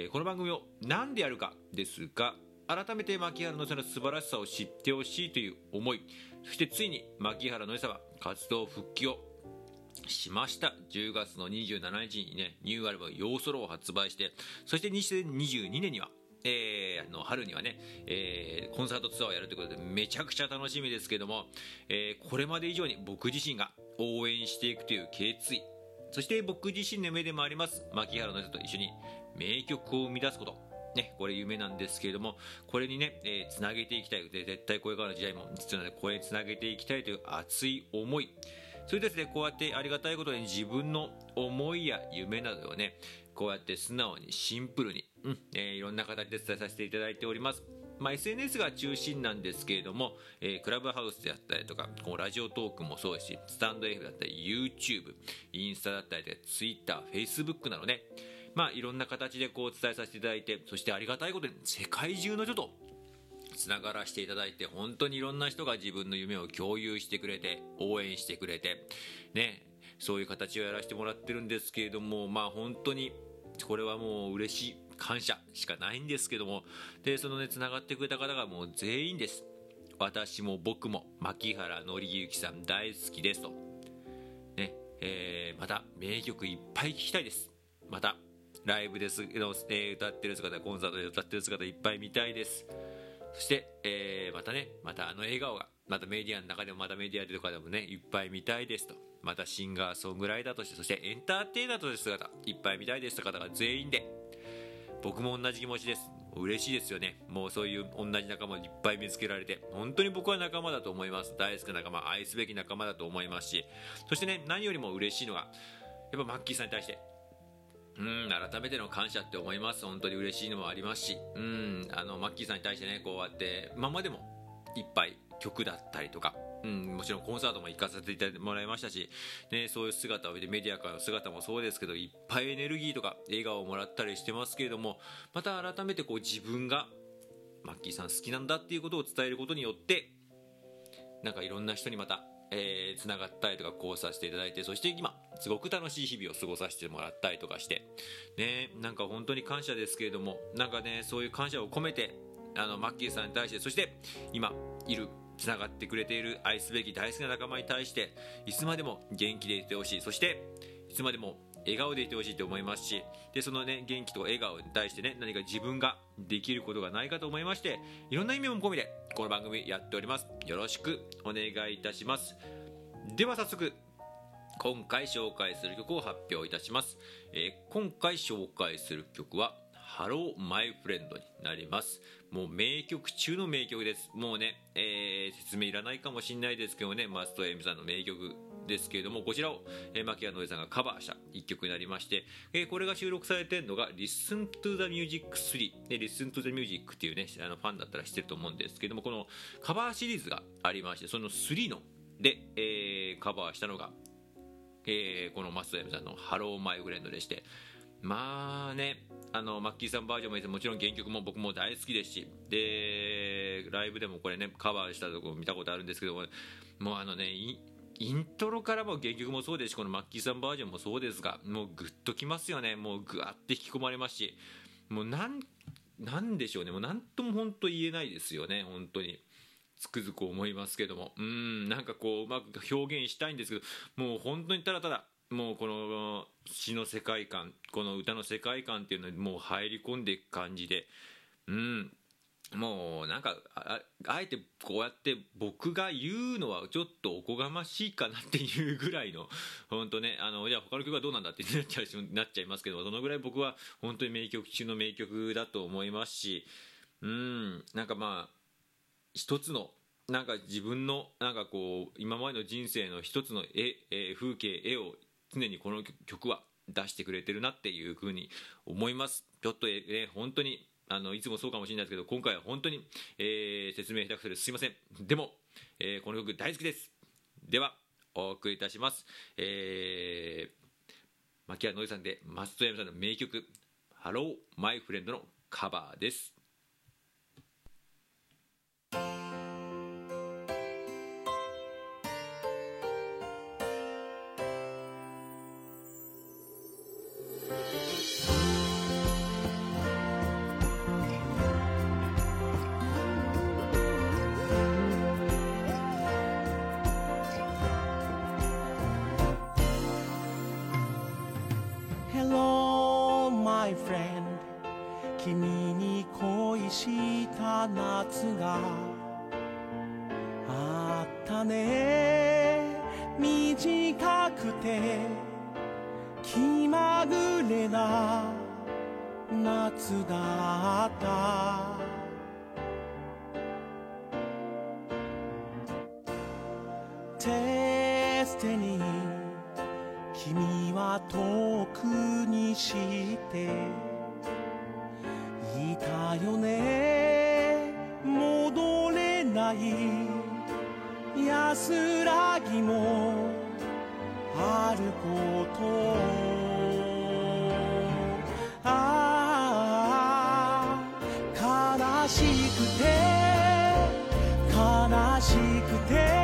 えー、この番組を何でやるかですが改めて牧原の良さの素晴らしさを知ってほしいという思いそしてついに牧原の良さは活動復帰をしました。10月の27日にねニューアルバム「ヨーソロ」を発売してそして2022年にはえー、の春にはね、えー、コンサートツアーをやるということでめちゃくちゃ楽しみですけども、えー、これまで以上に僕自身が応援していくという決意そして僕自身の目でもあります牧原の人と一緒に名曲を生み出すことね、これ夢なんですけれども、これにね、えー、つなげていきたい。で、絶対これからの時代も実はね、これにつなげていきたいという熱い思い。それですね、こうやってありがたいことに自分の思いや夢などをね、こうやって素直にシンプルに、うんえー、いろんな形で伝えさせていただいております。まあ、SNS が中心なんですけれども、えー、クラブハウスであったりとか、こうラジオトークもそうですし、スタンド F だったり、YouTube、インスタだったり、Twitter、Facebook などね、まあ、いろんな形でこう伝えさせていただいてそしてありがたいことに世界中の人とつながらせていただいて本当にいろんな人が自分の夢を共有してくれて応援してくれてねそういう形をやらせてもらってるんですけれどもまあ本当にこれはもう嬉しい。感謝しかないんですけども。でそのねつながってくれた方がもう全員です。私も僕も牧原紀之さん大好きですと。ねえー、また名曲いっぱい聴きたいです。またライブですの、えー、歌ってる姿コンサートで歌ってる姿いっぱい見たいです。そして、えー、またねまたあの笑顔がまたメディアの中でもまたメディアでとかでもねいっぱい見たいですと。またシンガーソングライターとしてそしてエンターテイナーとして姿いっぱい見たいですと方が全員で。僕も同じ気持ちです。嬉しいですよね。もうそういう同じ仲間をいっぱい見つけられて。本当に僕は仲間だと思います。大好きな仲間愛すべき仲間だと思いますし。そしてね何よりも嬉しいのがやっぱマッキーさんに対してうん改めての感謝って思います。本当に嬉しいのもありますし。うんあのマッキーさんに対してねこうやって今までもいっぱい曲だったりとか。うん、もちろんコンサートも行かせていただいてもらいましたし、ね、そういう姿を見てメディアからの姿もそうですけどいっぱいエネルギーとか笑顔をもらったりしてますけれどもまた改めてこう自分がマッキーさん好きなんだっていうことを伝えることによってなんかいろんな人にまたえー、つながったりとかこうさせていただいてそして今すごく楽しい日々を過ごさせてもらったりとかしてねなんか本当に感謝ですけれどもなんかねそういう感謝を込めてあのマッキーさんに対してそして今いるつながってくれている愛すべき大好きな仲間に対していつまでも元気でいてほしい。そしていつまでも笑顔でいてほしいと思いますしでそのね元気と笑顔に対してね何か自分ができることがないかと思いましていろんな意味も込みでこの番組やっております。よろしくお願いいたします。では早速今回紹介する曲を発表いたします、えー、今回紹介する曲はハローマイフレンドになります。もう名曲中の名曲です。もうね、えー、説明いらないかもしれないですけどね。松任谷由実さんの名曲ですけれどもこちらを、えー、牧谷のさんがカバーした一曲になりまして、えー、これが収録されてるのが Listen to the Music 3、で Listen to the Music っていうねあのファンだったら知ってると思うんですけどもこのカバーシリーズがありましてその3ので、えー、カバーしたのが、えー、この松任谷さんの「ハローマイフレンド」でしてまあねあのマッキーさんバージョンもいいですもちろん原曲も僕も大好きですしでライブでもこれねカバーしたとこ見たことあるんですけどももうあのねイントロからも原曲もそうですしこのマッキーさんバージョンもそうですがもうグッときますよね。もうグワって引き込まれますしもうなんなんでしょうね。もう何とも本当言えないですよね。本当に。つくづく思いますけども。うんなんかこううまく表現したいんですけどもう本当にただただもうこの詩の世界観この歌の世界観っていうのにもう入り込んでいく感じでうん。もうなんかあえてこうやって僕が言うのはちょっとおこがましいかなっていうぐらいの本当ねあのじゃあ他の曲はどうなんだってなっちゃうなっちゃいますけどそのぐらい僕は本当に名曲中の名曲だと思いますしうん。なんかまあ一つのなんか自分のなんかこう今までの人生の一つの絵、え風景絵を常にこの曲は出してくれてるなっていうふうに思います。ちょっとえ本当にあのいつもそうかもしれないですけど今回は本当に、えー、説明下手くそですすいません。でも、えー、この曲大好きです。ではお送りいたします、えー、牧原のりさんで松任谷さんの名曲「ハローマイフレンドのカバーです。あったね短くて気まぐれな夏だった。テステに君は遠くにしていたよね。戻れない。安らぎもあること。ああ悲しくて悲しくて。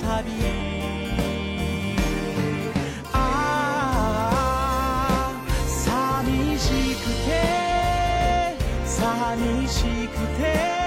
たびああ寂しくてさみしくて。